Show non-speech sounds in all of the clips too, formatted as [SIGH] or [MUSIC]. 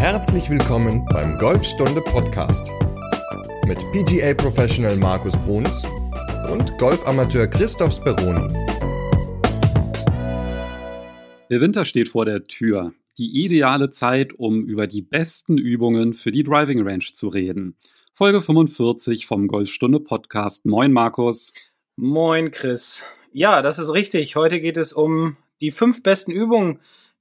Herzlich willkommen beim Golfstunde Podcast mit PGA Professional Markus Bruns und Golfamateur Christoph Speroni. Der Winter steht vor der Tür. Die ideale Zeit, um über die besten Übungen für die Driving Range zu reden. Folge 45 vom Golfstunde Podcast. Moin Markus. Moin Chris. Ja, das ist richtig. Heute geht es um die fünf besten Übungen,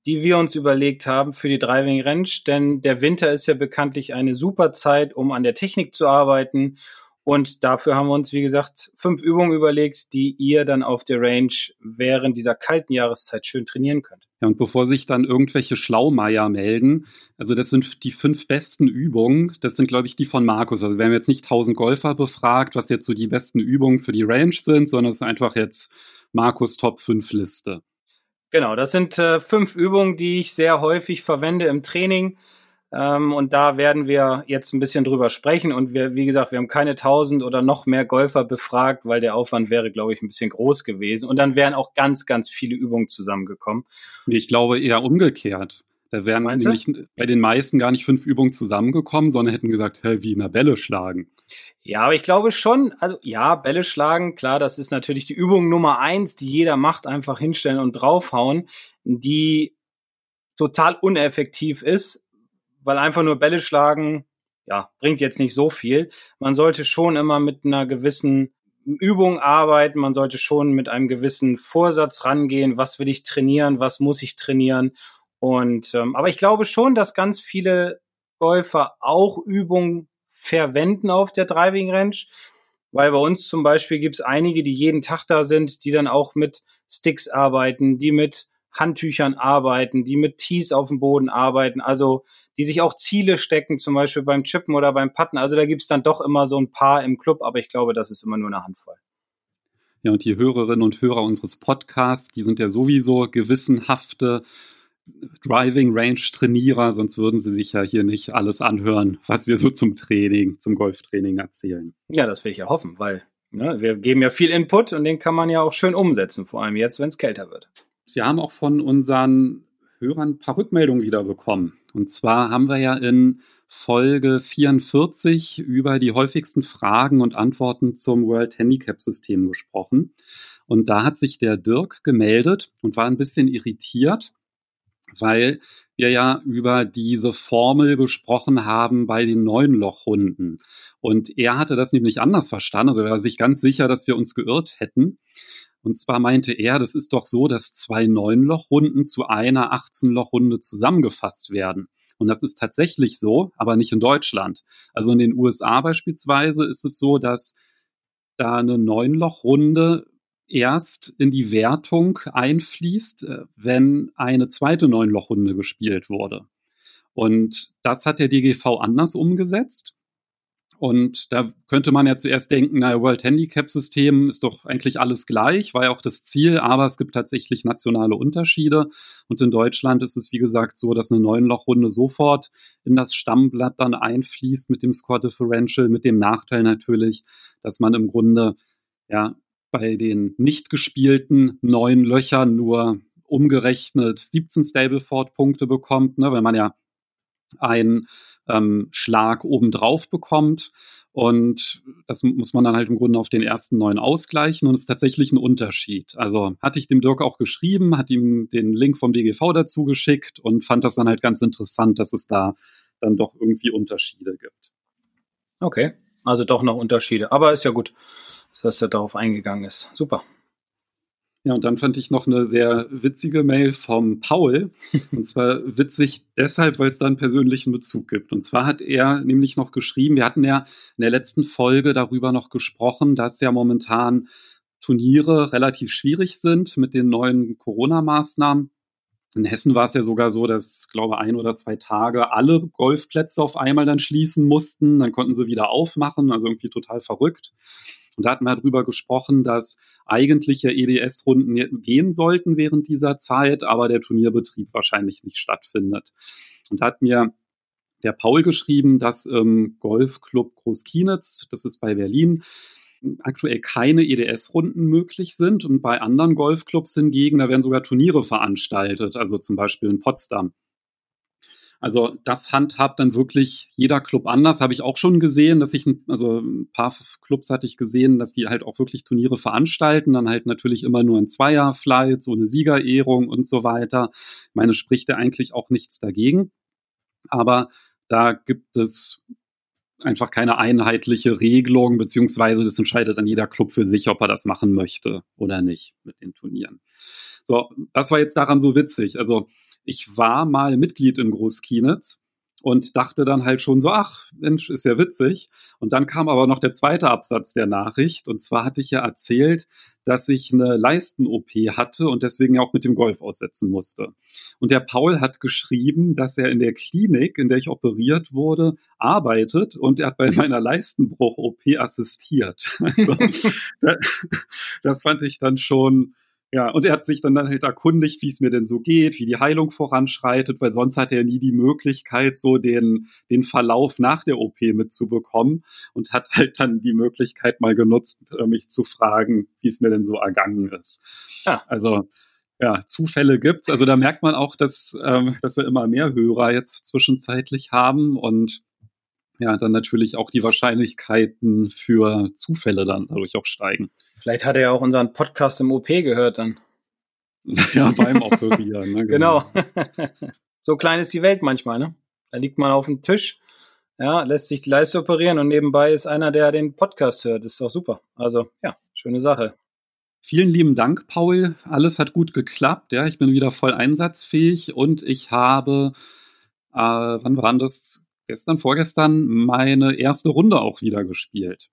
die wir uns überlegt haben für die Driving Range, denn der Winter ist ja bekanntlich eine super Zeit, um an der Technik zu arbeiten. Und dafür haben wir uns, wie gesagt, fünf Übungen überlegt, die ihr dann auf der Range während dieser kalten Jahreszeit schön trainieren könnt. Ja, und bevor sich dann irgendwelche Schlaumeier melden, also das sind die fünf besten Übungen, das sind, glaube ich, die von Markus. Also wir haben jetzt nicht tausend Golfer befragt, was jetzt so die besten Übungen für die Range sind, sondern es ist einfach jetzt Markus Top 5 Liste. Genau, das sind äh, fünf Übungen, die ich sehr häufig verwende im Training. Ähm, und da werden wir jetzt ein bisschen drüber sprechen. Und wir, wie gesagt, wir haben keine tausend oder noch mehr Golfer befragt, weil der Aufwand wäre, glaube ich, ein bisschen groß gewesen. Und dann wären auch ganz, ganz viele Übungen zusammengekommen. Ich glaube eher umgekehrt. Da wären Meinst nämlich du? bei den meisten gar nicht fünf Übungen zusammengekommen, sondern hätten gesagt, hä, wie immer Bälle schlagen. Ja, aber ich glaube schon, also ja, Bälle schlagen, klar, das ist natürlich die Übung Nummer eins, die jeder macht, einfach hinstellen und draufhauen, die total uneffektiv ist, weil einfach nur Bälle schlagen, ja, bringt jetzt nicht so viel. Man sollte schon immer mit einer gewissen Übung arbeiten, man sollte schon mit einem gewissen Vorsatz rangehen, was will ich trainieren, was muss ich trainieren. Und ähm, aber ich glaube schon, dass ganz viele Golfer auch Übungen verwenden auf der Driving Range, weil bei uns zum Beispiel gibt es einige, die jeden Tag da sind, die dann auch mit Sticks arbeiten, die mit Handtüchern arbeiten, die mit Tees auf dem Boden arbeiten, also die sich auch Ziele stecken, zum Beispiel beim Chippen oder beim Putten. Also da gibt es dann doch immer so ein paar im Club, aber ich glaube, das ist immer nur eine Handvoll. Ja, und die Hörerinnen und Hörer unseres Podcasts, die sind ja sowieso gewissenhafte Driving Range Trainierer, sonst würden sie sich ja hier nicht alles anhören, was wir so zum Training, zum Golftraining erzählen. Ja, das will ich ja hoffen, weil ne, wir geben ja viel Input und den kann man ja auch schön umsetzen, vor allem jetzt, wenn es kälter wird. Wir haben auch von unseren Hörern ein paar Rückmeldungen wieder bekommen. Und zwar haben wir ja in Folge 44 über die häufigsten Fragen und Antworten zum World Handicap System gesprochen. Und da hat sich der Dirk gemeldet und war ein bisschen irritiert, weil wir ja über diese Formel gesprochen haben bei den neuen Lochhunden. Und er hatte das nämlich anders verstanden. Also er war sich ganz sicher, dass wir uns geirrt hätten. Und zwar meinte er, das ist doch so, dass zwei Neun-Loch-Runden zu einer 18-Loch-Runde zusammengefasst werden. Und das ist tatsächlich so, aber nicht in Deutschland. Also in den USA beispielsweise ist es so, dass da eine Neun-Loch-Runde erst in die Wertung einfließt, äh, wenn eine zweite Neunlochrunde gespielt wurde. Und das hat der DGV anders umgesetzt. Und da könnte man ja zuerst denken, naja, World Handicap System ist doch eigentlich alles gleich, war ja auch das Ziel, aber es gibt tatsächlich nationale Unterschiede. Und in Deutschland ist es, wie gesagt, so, dass eine Neunlochrunde sofort in das Stammblatt dann einfließt mit dem Score Differential, mit dem Nachteil natürlich, dass man im Grunde ja bei den nicht gespielten neun Löchern nur umgerechnet 17 Stableford-Punkte bekommt, ne, wenn man ja einen ähm, Schlag obendrauf bekommt. Und das muss man dann halt im Grunde auf den ersten neun ausgleichen und es ist tatsächlich ein Unterschied. Also hatte ich dem Dirk auch geschrieben, hat ihm den Link vom DGV dazu geschickt und fand das dann halt ganz interessant, dass es da dann doch irgendwie Unterschiede gibt. Okay, also doch noch Unterschiede, aber ist ja gut dass er darauf eingegangen ist. Super. Ja, und dann fand ich noch eine sehr witzige Mail vom Paul. [LAUGHS] Und zwar witzig deshalb, weil es da einen persönlichen Bezug gibt. Und zwar hat er nämlich noch geschrieben, wir hatten ja in der letzten Folge darüber noch gesprochen, dass ja momentan Turniere relativ schwierig sind mit den neuen Corona-Maßnahmen. In Hessen war es ja sogar so, dass, glaube ein oder zwei Tage alle Golfplätze auf einmal dann schließen mussten. Dann konnten sie wieder aufmachen, also irgendwie total verrückt. Und da hatten wir darüber gesprochen, dass eigentliche EDS-Runden gehen sollten während dieser Zeit, aber der Turnierbetrieb wahrscheinlich nicht stattfindet. Und da hat mir der Paul geschrieben, dass im Golfclub Großkienitz, das ist bei Berlin, aktuell keine EDS-Runden möglich sind und bei anderen Golfclubs hingegen, da werden sogar Turniere veranstaltet, also zum Beispiel in Potsdam. Also das handhabt dann wirklich jeder Club anders. Habe ich auch schon gesehen, dass ich, also ein paar Clubs hatte ich gesehen, dass die halt auch wirklich Turniere veranstalten, dann halt natürlich immer nur ein Zweierflight, so eine Siegerehrung und so weiter. Ich meine, spricht ja eigentlich auch nichts dagegen. Aber da gibt es einfach keine einheitliche Regelung, beziehungsweise das entscheidet dann jeder Club für sich, ob er das machen möchte oder nicht mit den Turnieren. So, das war jetzt daran so witzig. Also ich war mal Mitglied in Großkienitz und dachte dann halt schon so, ach Mensch, ist ja witzig. Und dann kam aber noch der zweite Absatz der Nachricht. Und zwar hatte ich ja erzählt, dass ich eine Leisten-OP hatte und deswegen auch mit dem Golf aussetzen musste. Und der Paul hat geschrieben, dass er in der Klinik, in der ich operiert wurde, arbeitet und er hat bei meiner Leistenbruch-OP assistiert. [LAUGHS] Also, [LAUGHS] das fand ich dann schon ja, und er hat sich dann halt erkundigt, wie es mir denn so geht, wie die Heilung voranschreitet, weil sonst hat er nie die Möglichkeit, so den, den Verlauf nach der OP mitzubekommen und hat halt dann die Möglichkeit mal genutzt, äh, mich zu fragen, wie es mir denn so ergangen ist. Ja. Also, ja, Zufälle gibt's. Also da merkt man auch, dass, ähm, dass wir immer mehr Hörer jetzt zwischenzeitlich haben und ja, dann natürlich auch die Wahrscheinlichkeiten für Zufälle dann dadurch auch steigen. Vielleicht hat er ja auch unseren Podcast im OP gehört dann. [LAUGHS] ja, beim Operieren. Ne? [LAUGHS] Genau. genau. [LAUGHS] so klein ist die Welt manchmal, ne? Da liegt man auf dem Tisch, ja, lässt sich die Leiste operieren und nebenbei ist einer, der den Podcast hört. Das ist doch super. Also, ja, schöne Sache. Vielen lieben Dank, Paul. Alles hat gut geklappt. Ja, ich bin wieder voll einsatzfähig und ich habe, äh, wann war das? Gestern, vorgestern meine erste Runde auch wieder gespielt.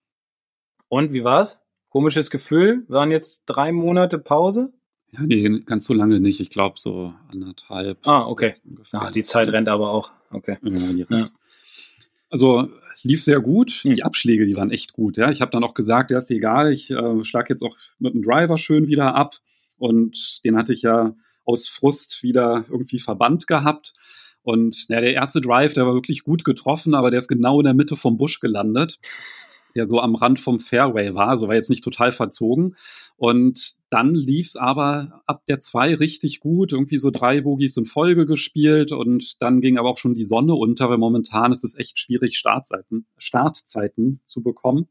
Und wie war's? Komisches Gefühl. Waren jetzt drei Monate Pause? Ja, nee, ganz so lange nicht. Ich glaube so anderthalb. Ah, okay. Ah, die Zeit rennt aber auch. Okay. Ja, ja. Also lief sehr gut. Hm. Die Abschläge, die waren echt gut. Ja, ich habe dann auch gesagt, ja, ist egal. Ich äh, schlage jetzt auch mit dem Driver schön wieder ab. Und den hatte ich ja aus Frust wieder irgendwie verbannt gehabt. Und ja, der erste Drive, der war wirklich gut getroffen, aber der ist genau in der Mitte vom Busch gelandet der so am Rand vom Fairway war, also war jetzt nicht total verzogen. Und dann lief es aber ab der zwei richtig gut, irgendwie so drei Bogies in Folge gespielt und dann ging aber auch schon die Sonne unter, weil momentan ist es echt schwierig, Startzeiten, Startzeiten zu bekommen.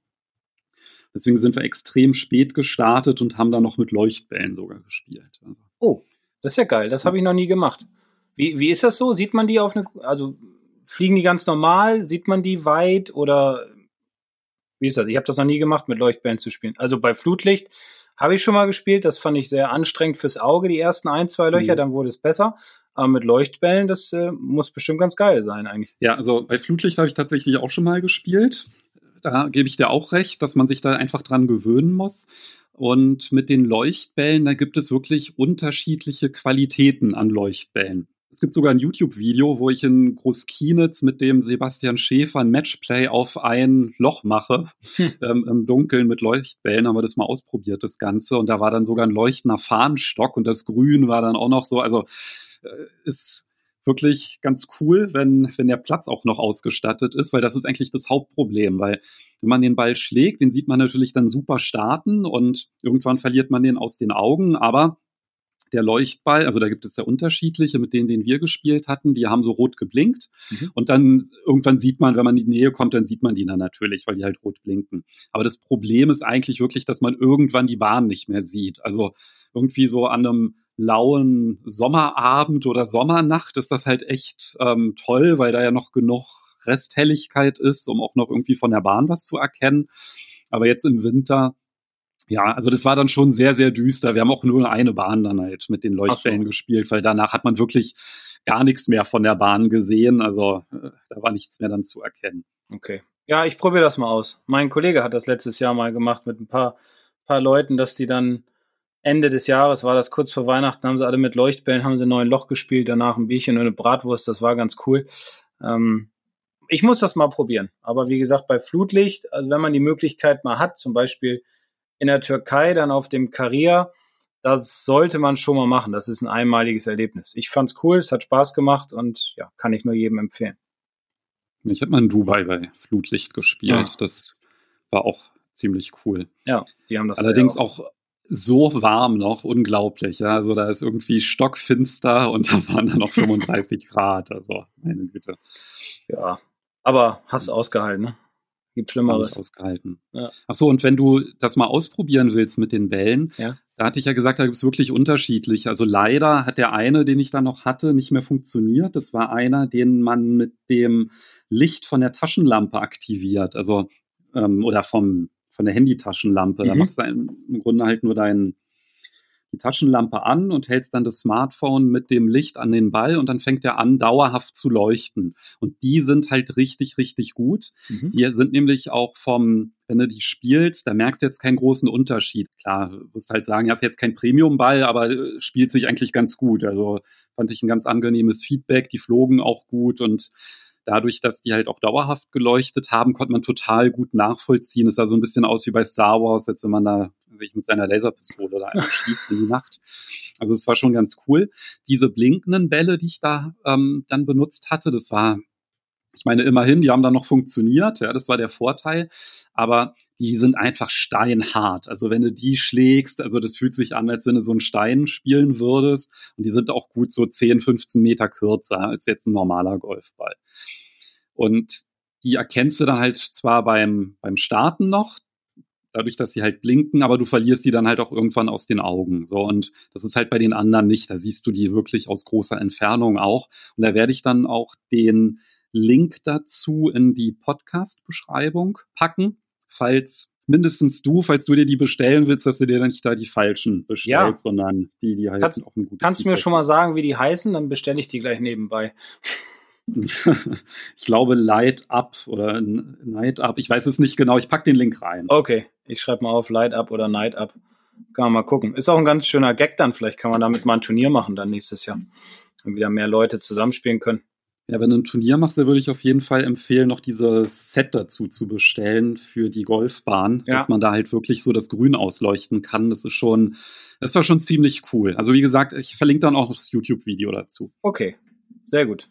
Deswegen sind wir extrem spät gestartet und haben dann noch mit Leuchtbällen sogar gespielt. Also. Oh, das ist ja geil, das habe ich noch nie gemacht. Wie, wie ist das so? Sieht man die auf eine, also fliegen die ganz normal? Sieht man die weit oder wie ist das? Ich habe das noch nie gemacht, mit Leuchtbällen zu spielen. Also bei Flutlicht habe ich schon mal gespielt. Das fand ich sehr anstrengend fürs Auge, die ersten ein, zwei Löcher. Mhm. Dann wurde es besser. Aber mit Leuchtbällen, das äh, muss bestimmt ganz geil sein eigentlich. Ja, also bei Flutlicht habe ich tatsächlich auch schon mal gespielt. Da gebe ich dir auch recht, dass man sich da einfach dran gewöhnen muss. Und mit den Leuchtbällen, da gibt es wirklich unterschiedliche Qualitäten an Leuchtbällen. Es gibt sogar ein YouTube-Video, wo ich in Großkienitz mit dem Sebastian Schäfer ein Matchplay auf ein Loch mache, hm. ähm, im Dunkeln mit Leuchtbällen, haben wir das mal ausprobiert, das Ganze. Und da war dann sogar ein leuchtender Fahnenstock und das Grün war dann auch noch so, also äh, ist wirklich ganz cool, wenn, wenn der Platz auch noch ausgestattet ist, weil das ist eigentlich das Hauptproblem, weil wenn man den Ball schlägt, den sieht man natürlich dann super starten und irgendwann verliert man den aus den Augen, aber der Leuchtball, also da gibt es ja unterschiedliche, mit denen, den wir gespielt hatten, die haben so rot geblinkt. Mhm. Und dann irgendwann sieht man, wenn man in die Nähe kommt, dann sieht man die dann natürlich, weil die halt rot blinken. Aber das Problem ist eigentlich wirklich, dass man irgendwann die Bahn nicht mehr sieht. Also irgendwie so an einem lauen Sommerabend oder Sommernacht ist das halt echt ähm, toll, weil da ja noch genug Resthelligkeit ist, um auch noch irgendwie von der Bahn was zu erkennen. Aber jetzt im Winter ja, also das war dann schon sehr, sehr düster. Wir haben auch nur eine Bahn dann halt mit den Leuchtbällen so. gespielt, weil danach hat man wirklich gar nichts mehr von der Bahn gesehen. Also äh, da war nichts mehr dann zu erkennen. Okay. Ja, ich probiere das mal aus. Mein Kollege hat das letztes Jahr mal gemacht mit ein paar, paar Leuten, dass die dann Ende des Jahres, war das kurz vor Weihnachten, haben sie alle mit Leuchtbällen, haben sie ein neues Loch gespielt, danach ein Bierchen und eine Bratwurst, das war ganz cool. Ähm, ich muss das mal probieren. Aber wie gesagt, bei Flutlicht, also wenn man die Möglichkeit mal hat, zum Beispiel in der Türkei dann auf dem Karrier. Das sollte man schon mal machen. Das ist ein einmaliges Erlebnis. Ich fand's cool, es hat Spaß gemacht und ja, kann ich nur jedem empfehlen. Ich habe mal in Dubai bei Flutlicht gespielt. Ja. Das war auch ziemlich cool. Ja, die haben das allerdings auch. auch so warm noch, unglaublich. Ja. Also da ist irgendwie stockfinster und da waren dann noch 35 [LAUGHS] Grad. Also meine Güte. Ja, aber hast du ausgehalten, ne? Gibt Schlimmeres. Ausgehalten. Ja. Ach so, und wenn du das mal ausprobieren willst mit den Bällen, ja. da hatte ich ja gesagt, da gibt es wirklich unterschiedlich. Also leider hat der eine, den ich da noch hatte, nicht mehr funktioniert. Das war einer, den man mit dem Licht von der Taschenlampe aktiviert. Also, ähm, oder vom, von der Handytaschenlampe. Mhm. Da machst du im Grunde halt nur deinen die Taschenlampe an und hältst dann das Smartphone mit dem Licht an den Ball und dann fängt er an, dauerhaft zu leuchten. Und die sind halt richtig, richtig gut. Mhm. Die sind nämlich auch vom, wenn du die spielst, da merkst du jetzt keinen großen Unterschied. Klar, du wirst halt sagen, ja, ist jetzt kein Premium-Ball, aber äh, spielt sich eigentlich ganz gut. Also fand ich ein ganz angenehmes Feedback. Die flogen auch gut und dadurch, dass die halt auch dauerhaft geleuchtet haben, konnte man total gut nachvollziehen. Es sah so ein bisschen aus wie bei Star Wars, als wenn man da wirklich mit seiner Laserpistole da schießt in die Nacht. Also es war schon ganz cool. Diese blinkenden Bälle, die ich da ähm, dann benutzt hatte, das war ich meine, immerhin, die haben dann noch funktioniert, ja, das war der Vorteil, aber die sind einfach steinhart. Also wenn du die schlägst, also das fühlt sich an, als wenn du so einen Stein spielen würdest und die sind auch gut so 10, 15 Meter kürzer als jetzt ein normaler Golfball. Und die erkennst du dann halt zwar beim, beim Starten noch, dadurch, dass sie halt blinken, aber du verlierst sie dann halt auch irgendwann aus den Augen. So, und das ist halt bei den anderen nicht. Da siehst du die wirklich aus großer Entfernung auch. Und da werde ich dann auch den Link dazu in die Podcast-Beschreibung packen, falls mindestens du, falls du dir die bestellen willst, dass du dir dann nicht da die falschen bestellst, ja. sondern die, die halt kannst, auch ein gutes Kannst du mir schon mal sagen, wie die heißen, dann bestelle ich die gleich nebenbei. [LAUGHS] ich glaube Light Up oder Night Up. Ich weiß es nicht genau. Ich packe den Link rein. Okay, ich schreibe mal auf Light Up oder Night Up. Kann man mal gucken. Ist auch ein ganz schöner Gag dann. Vielleicht kann man damit mal ein Turnier machen dann nächstes Jahr. Und wieder mehr Leute zusammenspielen können. Ja, wenn du ein Turnier machst, dann würde ich auf jeden Fall empfehlen, noch dieses Set dazu zu bestellen für die Golfbahn, ja. dass man da halt wirklich so das Grün ausleuchten kann. Das ist schon, das war schon ziemlich cool. Also wie gesagt, ich verlinke dann auch das YouTube-Video dazu. Okay, sehr gut.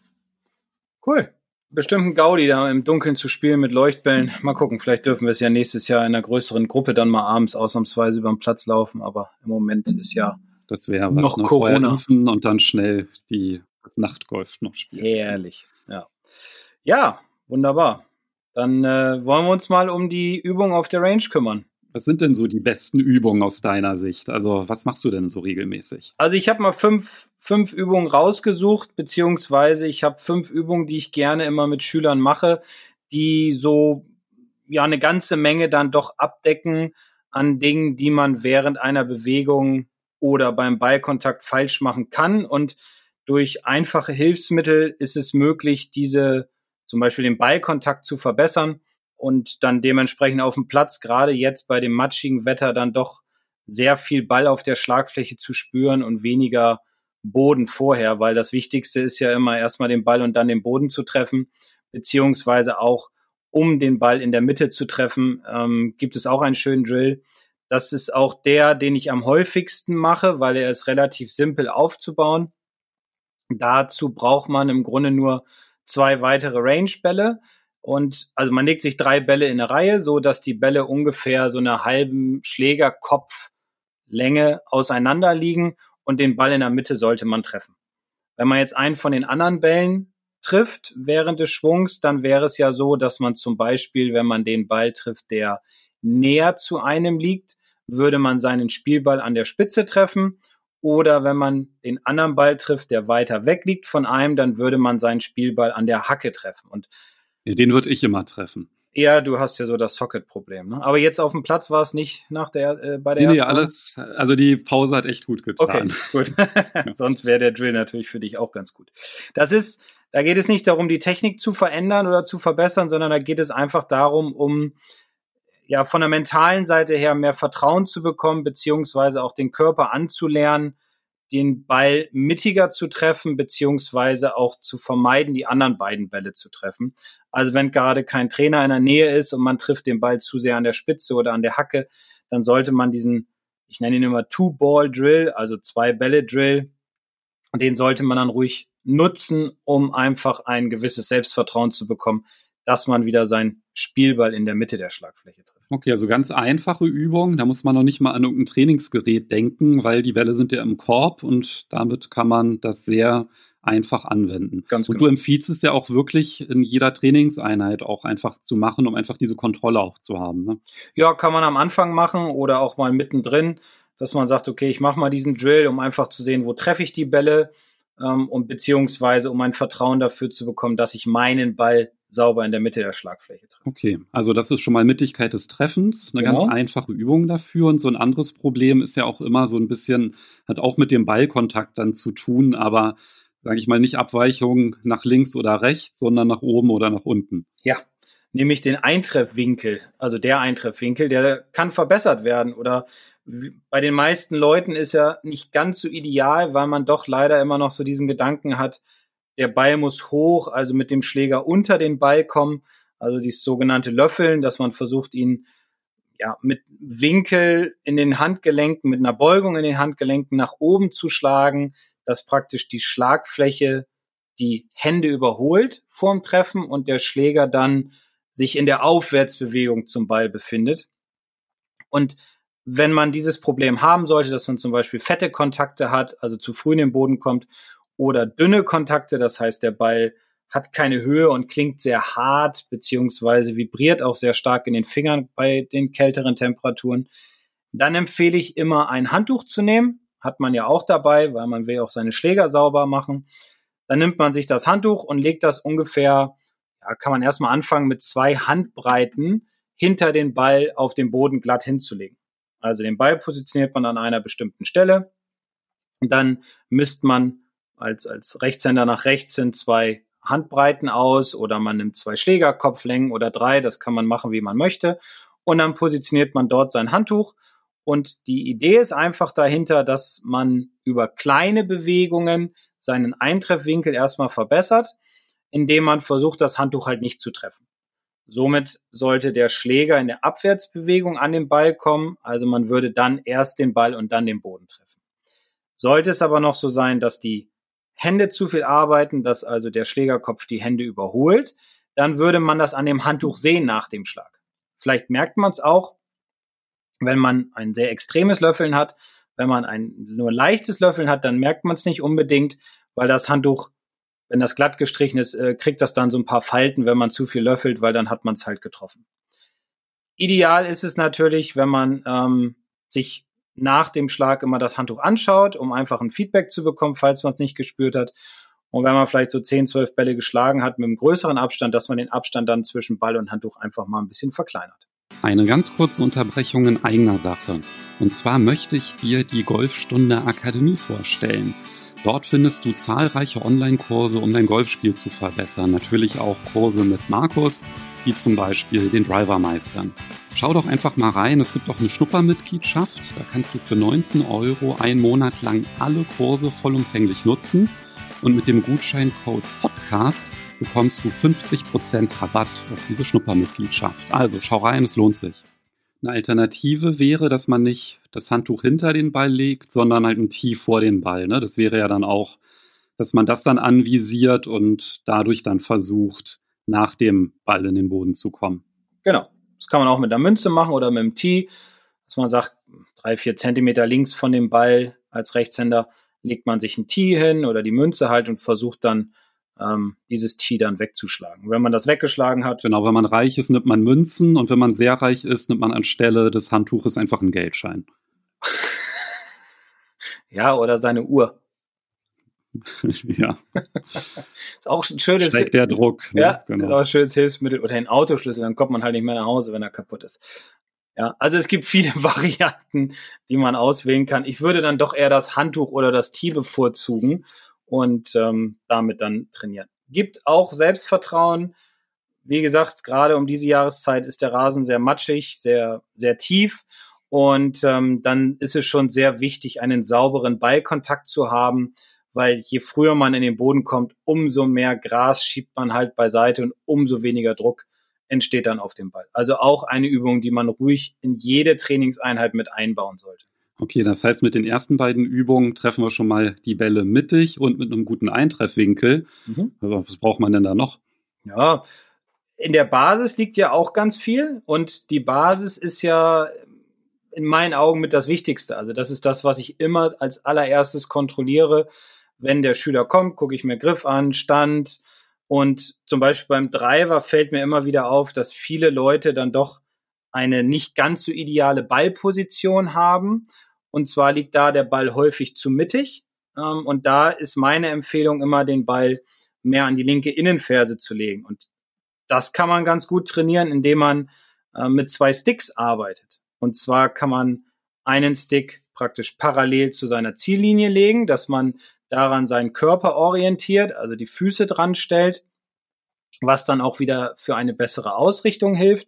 Cool. Bestimmt ein Gaudi, da im Dunkeln zu spielen mit Leuchtbällen. Mal gucken, vielleicht dürfen wir es ja nächstes Jahr in einer größeren Gruppe dann mal abends ausnahmsweise über den Platz laufen, aber im Moment ist ja das wäre noch ne? Corona und dann schnell die das Nachtgolf noch spielen. Herrlich, ja. Ja, wunderbar. Dann äh, wollen wir uns mal um die Übung auf der Range kümmern. Was sind denn so die besten Übungen aus deiner Sicht? Also, was machst du denn so regelmäßig? Also, ich habe mal fünf, fünf Übungen rausgesucht, beziehungsweise ich habe fünf Übungen, die ich gerne immer mit Schülern mache, die so ja eine ganze Menge dann doch abdecken an Dingen, die man während einer Bewegung oder beim Ballkontakt falsch machen kann. Und durch einfache Hilfsmittel ist es möglich, diese zum Beispiel den Ballkontakt zu verbessern und dann dementsprechend auf dem Platz, gerade jetzt bei dem matschigen Wetter, dann doch sehr viel Ball auf der Schlagfläche zu spüren und weniger Boden vorher, weil das Wichtigste ist ja immer erstmal den Ball und dann den Boden zu treffen, beziehungsweise auch um den Ball in der Mitte zu treffen, ähm, gibt es auch einen schönen Drill. Das ist auch der, den ich am häufigsten mache, weil er ist relativ simpel aufzubauen. Dazu braucht man im Grunde nur zwei weitere Range-Bälle. Und also man legt sich drei Bälle in eine Reihe, so dass die Bälle ungefähr so eine halben Schlägerkopflänge auseinander liegen und den Ball in der Mitte sollte man treffen. Wenn man jetzt einen von den anderen Bällen trifft während des Schwungs, dann wäre es ja so, dass man zum Beispiel, wenn man den Ball trifft, der näher zu einem liegt, würde man seinen Spielball an der Spitze treffen. Oder wenn man den anderen Ball trifft, der weiter weg liegt von einem, dann würde man seinen Spielball an der Hacke treffen. Und den würde ich immer treffen. Ja, du hast ja so das Socket-Problem. Ne? Aber jetzt auf dem Platz war es nicht nach der äh, bei der nee, ersten. Nee, alles. Also die Pause hat echt gut getan. Okay, gut. [LAUGHS] [LAUGHS] Sonst wäre der Drill natürlich für dich auch ganz gut. Das ist, da geht es nicht darum, die Technik zu verändern oder zu verbessern, sondern da geht es einfach darum, um ja von der mentalen Seite her mehr Vertrauen zu bekommen beziehungsweise auch den Körper anzulernen, den Ball mittiger zu treffen, beziehungsweise auch zu vermeiden, die anderen beiden Bälle zu treffen. Also wenn gerade kein Trainer in der Nähe ist und man trifft den Ball zu sehr an der Spitze oder an der Hacke, dann sollte man diesen, ich nenne ihn immer Two-Ball-Drill, also Zwei-Bälle-Drill, den sollte man dann ruhig nutzen, um einfach ein gewisses Selbstvertrauen zu bekommen, dass man wieder seinen Spielball in der Mitte der Schlagfläche trifft. Okay, also ganz einfache Übung. Da muss man noch nicht mal an irgendein Trainingsgerät denken, weil die Bälle sind ja im Korb und damit kann man das sehr einfach anwenden. Ganz und genau. du empfiehlst es ja auch wirklich in jeder Trainingseinheit auch einfach zu machen, um einfach diese Kontrolle auch zu haben. Ne? Ja, kann man am Anfang machen oder auch mal mittendrin, dass man sagt, okay, ich mache mal diesen Drill, um einfach zu sehen, wo treffe ich die Bälle ähm, und beziehungsweise um ein Vertrauen dafür zu bekommen, dass ich meinen Ball sauber in der Mitte der Schlagfläche treffe. Okay, also das ist schon mal Mittigkeit des Treffens, eine genau. ganz einfache Übung dafür. Und so ein anderes Problem ist ja auch immer so ein bisschen, hat auch mit dem Ballkontakt dann zu tun, aber sage ich mal, nicht Abweichung nach links oder rechts, sondern nach oben oder nach unten. Ja, nämlich den Eintreffwinkel, also der Eintreffwinkel, der kann verbessert werden oder bei den meisten Leuten ist er nicht ganz so ideal, weil man doch leider immer noch so diesen Gedanken hat, der Ball muss hoch, also mit dem Schläger unter den Ball kommen, also dieses sogenannte Löffeln, dass man versucht, ihn ja, mit Winkel in den Handgelenken, mit einer Beugung in den Handgelenken nach oben zu schlagen, dass praktisch die Schlagfläche die Hände überholt vorm Treffen und der Schläger dann sich in der Aufwärtsbewegung zum Ball befindet. Und wenn man dieses Problem haben sollte, dass man zum Beispiel fette Kontakte hat, also zu früh in den Boden kommt, oder dünne Kontakte, das heißt, der Ball hat keine Höhe und klingt sehr hart, beziehungsweise vibriert auch sehr stark in den Fingern bei den kälteren Temperaturen, dann empfehle ich immer ein Handtuch zu nehmen. Hat man ja auch dabei, weil man will auch seine Schläger sauber machen. Dann nimmt man sich das Handtuch und legt das ungefähr, ja, kann man erstmal anfangen mit zwei Handbreiten hinter den Ball auf dem Boden glatt hinzulegen. Also den Ball positioniert man an einer bestimmten Stelle. Dann misst man als, als Rechtshänder nach rechts sind zwei Handbreiten aus oder man nimmt zwei Schlägerkopflängen oder drei. Das kann man machen, wie man möchte. Und dann positioniert man dort sein Handtuch. Und die Idee ist einfach dahinter, dass man über kleine Bewegungen seinen Eintreffwinkel erstmal verbessert, indem man versucht, das Handtuch halt nicht zu treffen. Somit sollte der Schläger in der Abwärtsbewegung an den Ball kommen. Also man würde dann erst den Ball und dann den Boden treffen. Sollte es aber noch so sein, dass die Hände zu viel arbeiten, dass also der Schlägerkopf die Hände überholt, dann würde man das an dem Handtuch sehen nach dem Schlag. Vielleicht merkt man es auch, wenn man ein sehr extremes Löffeln hat. Wenn man ein nur leichtes Löffeln hat, dann merkt man es nicht unbedingt, weil das Handtuch wenn das glatt gestrichen ist, äh, kriegt das dann so ein paar Falten, wenn man zu viel löffelt, weil dann hat man es halt getroffen. Ideal ist es natürlich, wenn man ähm, sich nach dem Schlag immer das Handtuch anschaut, um einfach ein Feedback zu bekommen, falls man es nicht gespürt hat. Und wenn man vielleicht so 10, 12 Bälle geschlagen hat mit einem größeren Abstand, dass man den Abstand dann zwischen Ball und Handtuch einfach mal ein bisschen verkleinert. Eine ganz kurze Unterbrechung in eigener Sache. Und zwar möchte ich dir die Golfstunde Akademie vorstellen. Dort findest du zahlreiche Online-Kurse, um dein Golfspiel zu verbessern. Natürlich auch Kurse mit Markus, wie zum Beispiel den Driver meistern. Schau doch einfach mal rein. Es gibt auch eine Schnuppermitgliedschaft. Da kannst du für 19 Euro einen Monat lang alle Kurse vollumfänglich nutzen. Und mit dem Gutscheincode Podcast bekommst du 50% Rabatt auf diese Schnuppermitgliedschaft. Also schau rein, es lohnt sich. Eine Alternative wäre, dass man nicht das Handtuch hinter den Ball legt, sondern halt ein Tee vor den Ball. Ne? Das wäre ja dann auch, dass man das dann anvisiert und dadurch dann versucht, nach dem Ball in den Boden zu kommen. Genau. Das kann man auch mit einer Münze machen oder mit einem Tee, dass man sagt, drei, vier Zentimeter links von dem Ball als Rechtshänder legt man sich ein Tee hin oder die Münze halt und versucht dann ähm, dieses Tee dann wegzuschlagen. Wenn man das weggeschlagen hat. Genau, wenn man reich ist, nimmt man Münzen und wenn man sehr reich ist, nimmt man anstelle des Handtuches einfach einen Geldschein. [LAUGHS] ja, oder seine Uhr. [LAUGHS] ja. [LAUGHS] ist auch ein schönes. Steigt der Druck. Ne? Ja, genau. auch ein schönes Hilfsmittel. Oder ein Autoschlüssel, dann kommt man halt nicht mehr nach Hause, wenn er kaputt ist. Ja, also es gibt viele Varianten, die man auswählen kann. Ich würde dann doch eher das Handtuch oder das Tee bevorzugen und ähm, damit dann trainieren. Gibt auch Selbstvertrauen. Wie gesagt, gerade um diese Jahreszeit ist der Rasen sehr matschig, sehr, sehr tief. Und ähm, dann ist es schon sehr wichtig, einen sauberen Ballkontakt zu haben, weil je früher man in den Boden kommt, umso mehr Gras schiebt man halt beiseite und umso weniger Druck entsteht dann auf dem Ball. Also auch eine Übung, die man ruhig in jede Trainingseinheit mit einbauen sollte. Okay, das heißt, mit den ersten beiden Übungen treffen wir schon mal die Bälle mittig und mit einem guten Eintreffwinkel. Mhm. Was braucht man denn da noch? Ja, in der Basis liegt ja auch ganz viel und die Basis ist ja in meinen Augen mit das Wichtigste. Also das ist das, was ich immer als allererstes kontrolliere. Wenn der Schüler kommt, gucke ich mir Griff an, Stand und zum Beispiel beim Driver fällt mir immer wieder auf, dass viele Leute dann doch eine nicht ganz so ideale Ballposition haben. Und zwar liegt da der Ball häufig zu mittig. Ähm, und da ist meine Empfehlung immer, den Ball mehr an die linke Innenferse zu legen. Und das kann man ganz gut trainieren, indem man äh, mit zwei Sticks arbeitet. Und zwar kann man einen Stick praktisch parallel zu seiner Ziellinie legen, dass man daran seinen Körper orientiert, also die Füße dran stellt, was dann auch wieder für eine bessere Ausrichtung hilft.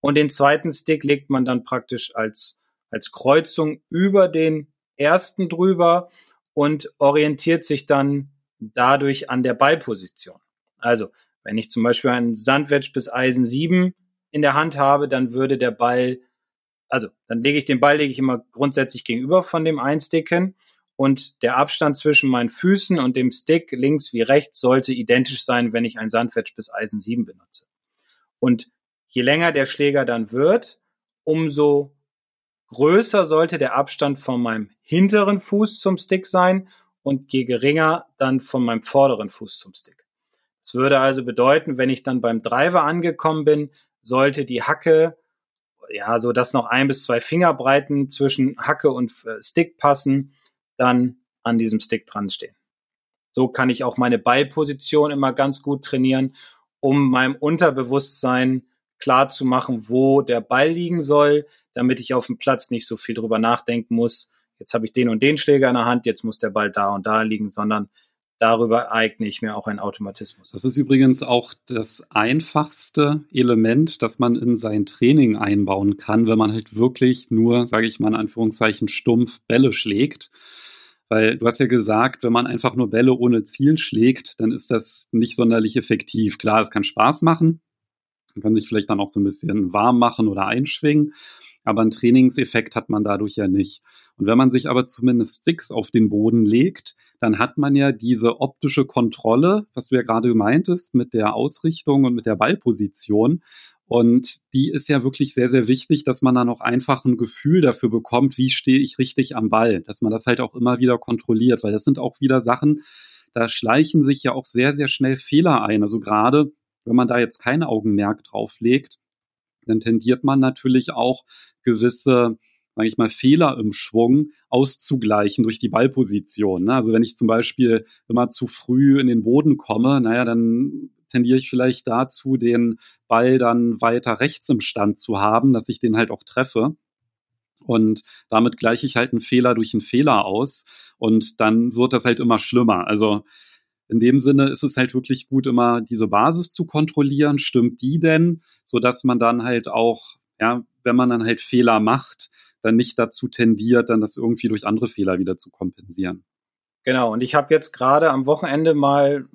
Und den zweiten Stick legt man dann praktisch als, als Kreuzung über den ersten drüber und orientiert sich dann dadurch an der Ballposition. Also, wenn ich zum Beispiel einen Sandwedge bis Eisen 7 in der Hand habe, dann würde der Ball, also dann lege ich den Ball, lege ich immer grundsätzlich gegenüber von dem Einsticken und der Abstand zwischen meinen Füßen und dem Stick links wie rechts sollte identisch sein, wenn ich ein Sandwedge bis Eisen 7 benutze. Und je länger der Schläger dann wird, umso größer sollte der Abstand von meinem hinteren Fuß zum Stick sein und je geringer dann von meinem vorderen Fuß zum Stick. Das würde also bedeuten, wenn ich dann beim Driver angekommen bin, sollte die Hacke, ja, so dass noch ein bis zwei Fingerbreiten zwischen Hacke und äh, Stick passen, dann an diesem Stick dran stehen. So kann ich auch meine Ballposition immer ganz gut trainieren, um meinem Unterbewusstsein klar zu machen, wo der Ball liegen soll, damit ich auf dem Platz nicht so viel drüber nachdenken muss. Jetzt habe ich den und den Schläger in der Hand, jetzt muss der Ball da und da liegen, sondern darüber eigne ich mir auch einen Automatismus. Das ist übrigens auch das einfachste Element, das man in sein Training einbauen kann, wenn man halt wirklich nur, sage ich mal in Anführungszeichen, stumpf Bälle schlägt. Weil du hast ja gesagt, wenn man einfach nur Bälle ohne Ziel schlägt, dann ist das nicht sonderlich effektiv. Klar, es kann Spaß machen, man kann sich vielleicht dann auch so ein bisschen warm machen oder einschwingen, aber einen Trainingseffekt hat man dadurch ja nicht. Und wenn man sich aber zumindest Sticks auf den Boden legt, dann hat man ja diese optische Kontrolle, was du ja gerade meintest, mit der Ausrichtung und mit der Ballposition. Und die ist ja wirklich sehr, sehr wichtig, dass man dann auch einfach ein Gefühl dafür bekommt, wie stehe ich richtig am Ball, dass man das halt auch immer wieder kontrolliert, weil das sind auch wieder Sachen, da schleichen sich ja auch sehr, sehr schnell Fehler ein. Also gerade wenn man da jetzt kein Augenmerk drauf legt, dann tendiert man natürlich auch gewisse, sage ich mal, Fehler im Schwung auszugleichen durch die Ballposition. Ne? Also wenn ich zum Beispiel immer zu früh in den Boden komme, naja, dann tendiere ich vielleicht dazu, den Ball dann weiter rechts im Stand zu haben, dass ich den halt auch treffe. Und damit gleiche ich halt einen Fehler durch einen Fehler aus. Und dann wird das halt immer schlimmer. Also in dem Sinne ist es halt wirklich gut, immer diese Basis zu kontrollieren. Stimmt die denn? So dass man dann halt auch, ja, wenn man dann halt Fehler macht, dann nicht dazu tendiert, dann das irgendwie durch andere Fehler wieder zu kompensieren. Genau, und ich habe jetzt gerade am Wochenende mal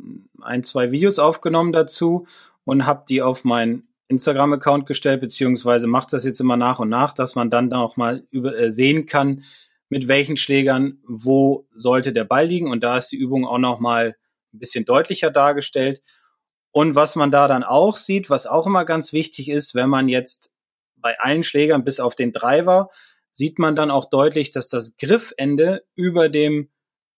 ein, zwei Videos aufgenommen dazu und habe die auf meinen Instagram-Account gestellt, beziehungsweise macht das jetzt immer nach und nach, dass man dann auch mal über, äh, sehen kann, mit welchen Schlägern wo sollte der Ball liegen. Und da ist die Übung auch noch mal ein bisschen deutlicher dargestellt. Und was man da dann auch sieht, was auch immer ganz wichtig ist, wenn man jetzt bei allen Schlägern bis auf den Driver, sieht man dann auch deutlich, dass das Griffende über dem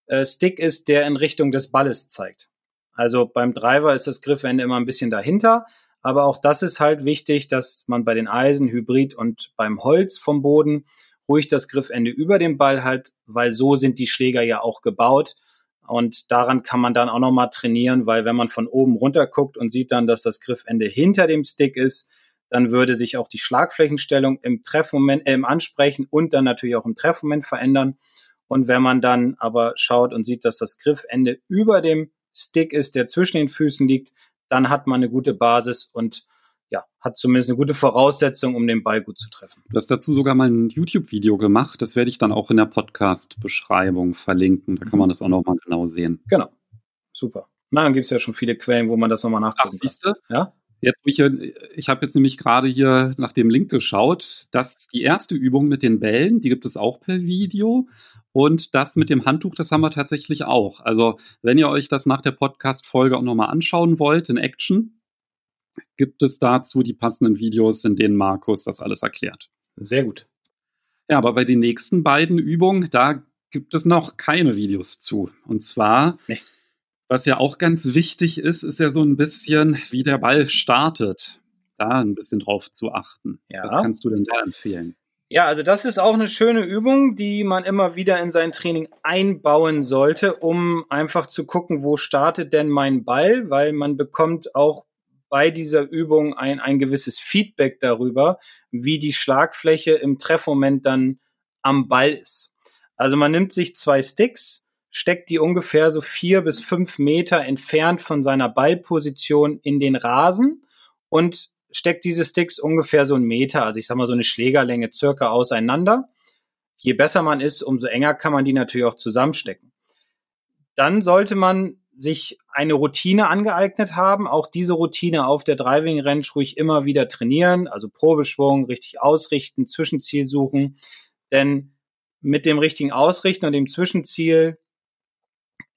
äh, Stick ist, der in Richtung des Balles zeigt. Also beim Driver ist das Griffende immer ein bisschen dahinter, aber auch das ist halt wichtig, dass man bei den Eisen, Hybrid und beim Holz vom Boden ruhig das Griffende über dem Ball hat, weil so sind die Schläger ja auch gebaut, und daran kann man dann auch nochmal trainieren, weil wenn man von oben runter guckt und sieht dann, dass das Griffende hinter dem Stick ist, dann würde sich auch die Schlagflächenstellung im Treffmoment, äh, im Ansprechen und dann natürlich auch im Treffmoment verändern. Und wenn man dann aber schaut und sieht, dass das Griffende über dem Stick ist, der zwischen den Füßen liegt, dann hat man eine gute Basis und ja, hat zumindest eine gute Voraussetzung, um den Ball gut zu treffen. Du hast dazu sogar mal ein YouTube-Video gemacht. Das werde ich dann auch in der Podcast-Beschreibung verlinken. Da kann man das auch nochmal genau sehen. Genau. Super. Na, dann gibt es ja schon viele Quellen, wo man das nochmal nachgucken Ach, siehst du? Ja? Jetzt, ich, ich habe jetzt nämlich gerade hier nach dem Link geschaut, dass die erste Übung mit den Bällen, die gibt es auch per Video. Und das mit dem Handtuch, das haben wir tatsächlich auch. Also, wenn ihr euch das nach der Podcast-Folge auch nochmal anschauen wollt in Action, gibt es dazu die passenden Videos, in denen Markus das alles erklärt. Sehr gut. Ja, aber bei den nächsten beiden Übungen, da gibt es noch keine Videos zu. Und zwar, nee. was ja auch ganz wichtig ist, ist ja so ein bisschen, wie der Ball startet. Da ein bisschen drauf zu achten. Ja. Was kannst du denn da empfehlen? Ja, also das ist auch eine schöne Übung, die man immer wieder in sein Training einbauen sollte, um einfach zu gucken, wo startet denn mein Ball, weil man bekommt auch bei dieser Übung ein, ein gewisses Feedback darüber, wie die Schlagfläche im Treffmoment dann am Ball ist. Also man nimmt sich zwei Sticks, steckt die ungefähr so vier bis fünf Meter entfernt von seiner Ballposition in den Rasen und steckt diese Sticks ungefähr so einen Meter, also ich sag mal so eine Schlägerlänge circa auseinander. Je besser man ist, umso enger kann man die natürlich auch zusammenstecken. Dann sollte man sich eine Routine angeeignet haben, auch diese Routine auf der Driving Range ruhig immer wieder trainieren, also Probeschwung, richtig ausrichten, Zwischenziel suchen, denn mit dem richtigen Ausrichten und dem Zwischenziel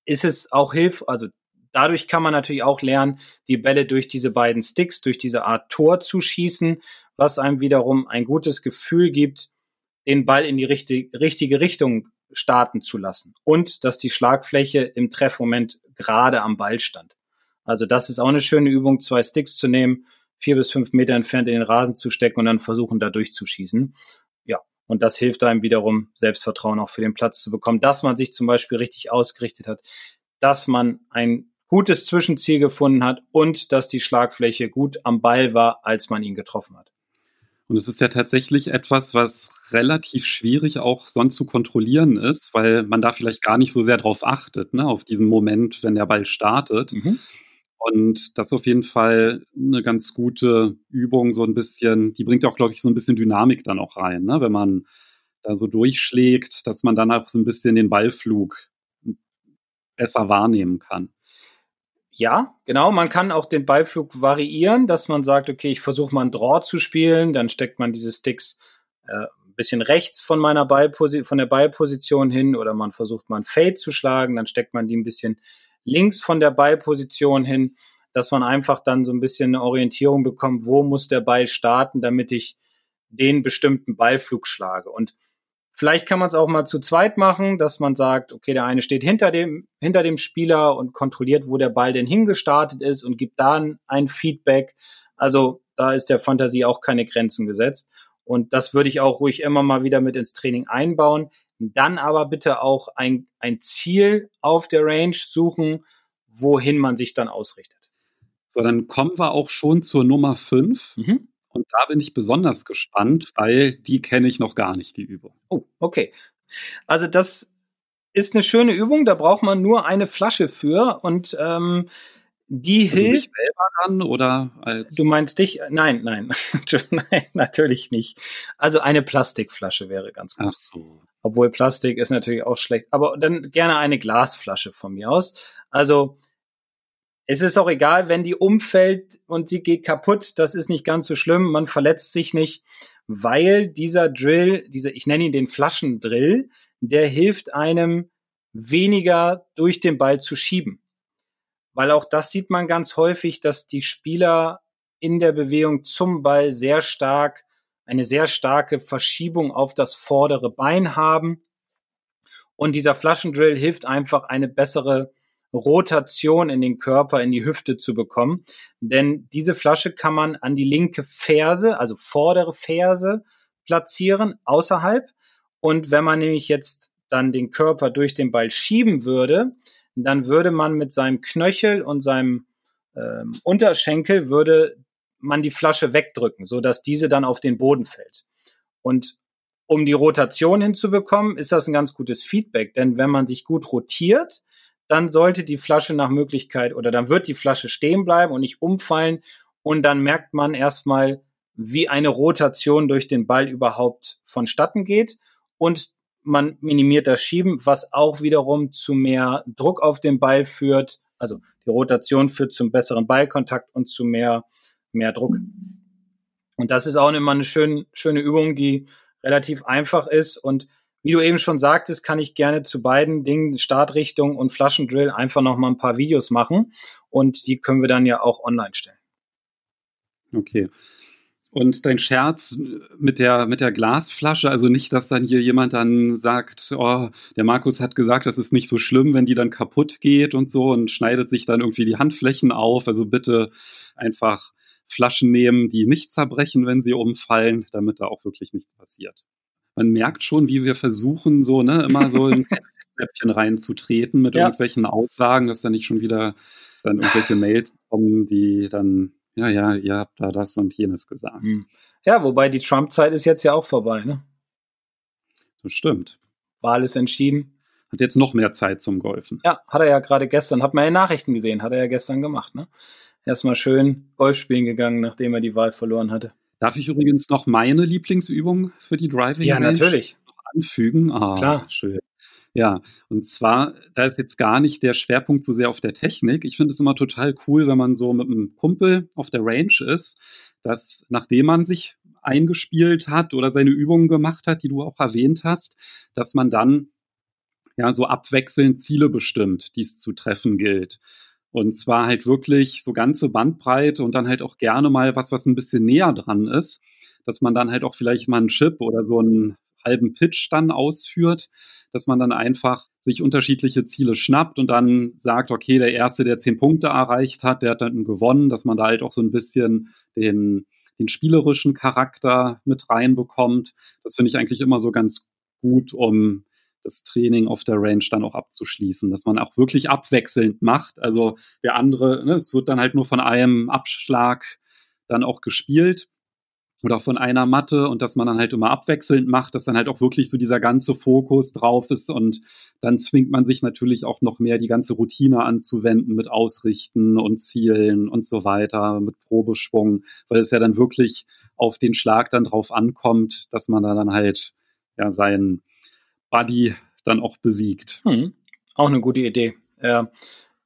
ist es auch hilf, also dadurch kann man natürlich auch lernen, die Bälle durch diese beiden Sticks, durch diese Art Tor zu schießen, was einem wiederum ein gutes Gefühl gibt, den Ball in die richtige, richtige Richtung starten zu lassen und dass die Schlagfläche im Treffmoment gerade am Ball stand. Also das ist auch eine schöne Übung, zwei Sticks zu nehmen, vier bis fünf Meter entfernt in den Rasen zu stecken und dann versuchen, da durchzuschießen. Ja, und das hilft einem wiederum, Selbstvertrauen auch für den Platz zu bekommen, dass man sich zum Beispiel richtig ausgerichtet hat, dass man ein gutes Zwischenziel gefunden hat und dass die Schlagfläche gut am Ball war, als man ihn getroffen hat. Und es ist ja tatsächlich etwas, was relativ schwierig auch sonst zu kontrollieren ist, weil man da vielleicht gar nicht so sehr drauf achtet, ne, auf diesen Moment, wenn der Ball startet. Mhm. Und das ist auf jeden Fall eine ganz gute Übung, so ein bisschen, die bringt auch, glaube ich, so ein bisschen Dynamik dann auch rein, ne? wenn man da so durchschlägt, dass man dann auch so ein bisschen den Ballflug besser wahrnehmen kann. Ja, genau. Man kann auch den Beiflug variieren, dass man sagt, okay, ich versuche mal einen Draw zu spielen, dann steckt man diese Sticks äh, ein bisschen rechts von meiner Ballposition, von der Ballposition hin oder man versucht mal einen Fade zu schlagen, dann steckt man die ein bisschen links von der Ballposition hin, dass man einfach dann so ein bisschen eine Orientierung bekommt, wo muss der Ball starten, damit ich den bestimmten Ballflug schlage. Und Vielleicht kann man es auch mal zu zweit machen, dass man sagt, okay, der eine steht hinter dem, hinter dem Spieler und kontrolliert, wo der Ball denn hingestartet ist und gibt dann ein Feedback. Also da ist der Fantasie auch keine Grenzen gesetzt. Und das würde ich auch ruhig immer mal wieder mit ins Training einbauen. Dann aber bitte auch ein, ein Ziel auf der Range suchen, wohin man sich dann ausrichtet. So, dann kommen wir auch schon zur Nummer 5. Mhm. Und da bin ich besonders gespannt, weil die kenne ich noch gar nicht, die Übung. Oh, okay. Also das ist eine schöne Übung, da braucht man nur eine Flasche für und ähm, die also hilft. selber dann oder als. Du meinst dich? Nein, nein, [LAUGHS] nein, natürlich nicht. Also eine Plastikflasche wäre ganz gut. Ach so. Obwohl Plastik ist natürlich auch schlecht. Aber dann gerne eine Glasflasche von mir aus. Also es ist auch egal, wenn die umfällt und sie geht kaputt, das ist nicht ganz so schlimm, man verletzt sich nicht, weil dieser Drill, dieser, ich nenne ihn den Flaschendrill, der hilft einem weniger durch den Ball zu schieben. Weil auch das sieht man ganz häufig, dass die Spieler in der Bewegung zum Ball sehr stark, eine sehr starke Verschiebung auf das vordere Bein haben. Und dieser Flaschendrill hilft einfach eine bessere Rotation in den Körper, in die Hüfte zu bekommen. Denn diese Flasche kann man an die linke Ferse, also vordere Ferse, platzieren, außerhalb. Und wenn man nämlich jetzt dann den Körper durch den Ball schieben würde, dann würde man mit seinem Knöchel und seinem ähm, Unterschenkel würde man die Flasche wegdrücken, so dass diese dann auf den Boden fällt. Und um die Rotation hinzubekommen, ist das ein ganz gutes Feedback, denn wenn man sich gut rotiert, dann sollte die Flasche nach Möglichkeit oder dann wird die Flasche stehen bleiben und nicht umfallen und dann merkt man erstmal, wie eine Rotation durch den Ball überhaupt vonstatten geht und man minimiert das Schieben, was auch wiederum zu mehr Druck auf den Ball führt. Also die Rotation führt zum besseren Ballkontakt und zu mehr, mehr Druck. Und das ist auch immer eine schön, schöne Übung, die relativ einfach ist und wie du eben schon sagtest, kann ich gerne zu beiden Dingen, Startrichtung und Flaschendrill, einfach noch mal ein paar Videos machen und die können wir dann ja auch online stellen. Okay. Und dein Scherz mit der, mit der Glasflasche, also nicht, dass dann hier jemand dann sagt, oh, der Markus hat gesagt, das ist nicht so schlimm, wenn die dann kaputt geht und so und schneidet sich dann irgendwie die Handflächen auf. Also bitte einfach Flaschen nehmen, die nicht zerbrechen, wenn sie umfallen, damit da auch wirklich nichts passiert. Man merkt schon, wie wir versuchen, so, ne, immer so ein [LAUGHS] Käppchen reinzutreten mit ja. irgendwelchen Aussagen, dass da nicht schon wieder dann irgendwelche [LAUGHS] Mails kommen, die dann ja, ja, ihr habt da das und jenes gesagt. Hm. Ja, wobei die Trump-Zeit ist jetzt ja auch vorbei, ne? Das stimmt. Wahl ist entschieden. Hat jetzt noch mehr Zeit zum Golfen. Ja, hat er ja gerade gestern, hat man ja Nachrichten gesehen, hat er ja gestern gemacht, ne? Erstmal schön Golf spielen gegangen, nachdem er die Wahl verloren hatte. Darf ich übrigens noch meine Lieblingsübung für die Driving Ja, natürlich. Noch anfügen? Ah, Klar. schön. Ja, und zwar, da ist jetzt gar nicht der Schwerpunkt so sehr auf der Technik. Ich finde es immer total cool, wenn man so mit einem Kumpel auf der Range ist, dass nachdem man sich eingespielt hat oder seine Übungen gemacht hat, die du auch erwähnt hast, dass man dann ja so abwechselnd Ziele bestimmt, die es zu treffen gilt. Und zwar halt wirklich so ganze Bandbreite und dann halt auch gerne mal was, was ein bisschen näher dran ist, dass man dann halt auch vielleicht mal einen Chip oder so einen halben Pitch dann ausführt, dass man dann einfach sich unterschiedliche Ziele schnappt und dann sagt, okay, der Erste, der zehn Punkte erreicht hat, der hat dann gewonnen, dass man da halt auch so ein bisschen den, den spielerischen Charakter mit reinbekommt. Das finde ich eigentlich immer so ganz gut, um das Training auf der Range dann auch abzuschließen, dass man auch wirklich abwechselnd macht. Also der andere, ne, es wird dann halt nur von einem Abschlag dann auch gespielt oder von einer Matte und dass man dann halt immer abwechselnd macht, dass dann halt auch wirklich so dieser ganze Fokus drauf ist und dann zwingt man sich natürlich auch noch mehr die ganze Routine anzuwenden mit Ausrichten und Zielen und so weiter, mit Probeschwung, weil es ja dann wirklich auf den Schlag dann drauf ankommt, dass man da dann halt ja seinen Buddy dann auch besiegt. Hm. Auch eine gute Idee. Ja.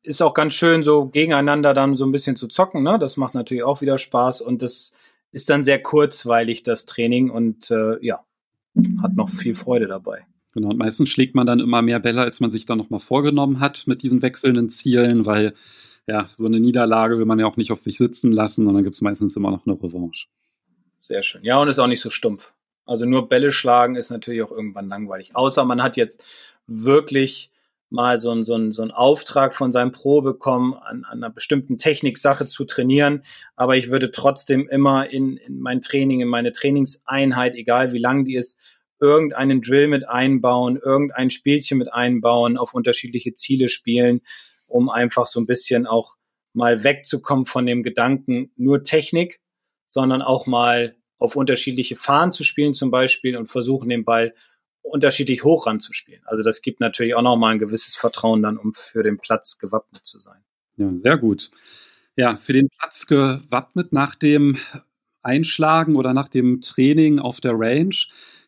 Ist auch ganz schön, so gegeneinander dann so ein bisschen zu zocken, ne? Das macht natürlich auch wieder Spaß und das ist dann sehr kurzweilig, das Training, und äh, ja, hat noch viel Freude dabei. Genau, und meistens schlägt man dann immer mehr Bälle, als man sich dann nochmal vorgenommen hat mit diesen wechselnden Zielen, weil ja, so eine Niederlage will man ja auch nicht auf sich sitzen lassen und dann gibt es meistens immer noch eine Revanche. Sehr schön. Ja, und ist auch nicht so stumpf. Also nur Bälle schlagen ist natürlich auch irgendwann langweilig. Außer man hat jetzt wirklich mal so, ein, so, so einen Auftrag von seinem Pro bekommen, an, an einer bestimmten Techniksache zu trainieren. Aber ich würde trotzdem immer in, in mein Training, in meine Trainingseinheit, egal wie lang die ist, irgendeinen Drill mit einbauen, irgendein Spielchen mit einbauen, auf unterschiedliche Ziele spielen, um einfach so ein bisschen auch mal wegzukommen von dem Gedanken nur Technik, sondern auch mal auf unterschiedliche Fahnen zu spielen zum Beispiel und versuchen den Ball unterschiedlich hoch ranzuspielen. Also das gibt natürlich auch nochmal ein gewisses Vertrauen dann, um für den Platz gewappnet zu sein. Ja, sehr gut. Ja, für den Platz gewappnet nach dem Einschlagen oder nach dem Training auf der Range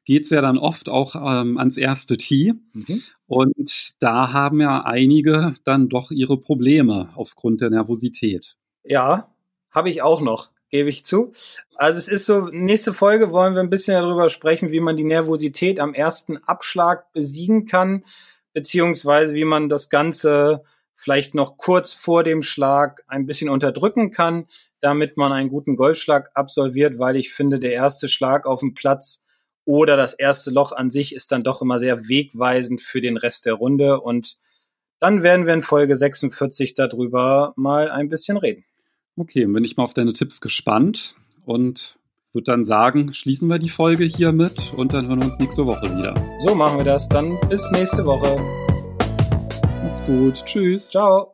geht es ja dann oft auch ähm, ans erste Tee. Mhm. Und da haben ja einige dann doch ihre Probleme aufgrund der Nervosität. Ja, habe ich auch noch gebe ich zu. Also es ist so, nächste Folge wollen wir ein bisschen darüber sprechen, wie man die Nervosität am ersten Abschlag besiegen kann, beziehungsweise wie man das Ganze vielleicht noch kurz vor dem Schlag ein bisschen unterdrücken kann, damit man einen guten Golfschlag absolviert, weil ich finde, der erste Schlag auf dem Platz oder das erste Loch an sich ist dann doch immer sehr wegweisend für den Rest der Runde und dann werden wir in Folge 46 darüber mal ein bisschen reden. Okay, bin ich mal auf deine Tipps gespannt und würde dann sagen, schließen wir die Folge hiermit und dann hören wir uns nächste Woche wieder. So machen wir das. Dann bis nächste Woche. Macht's gut. Tschüss. Ciao.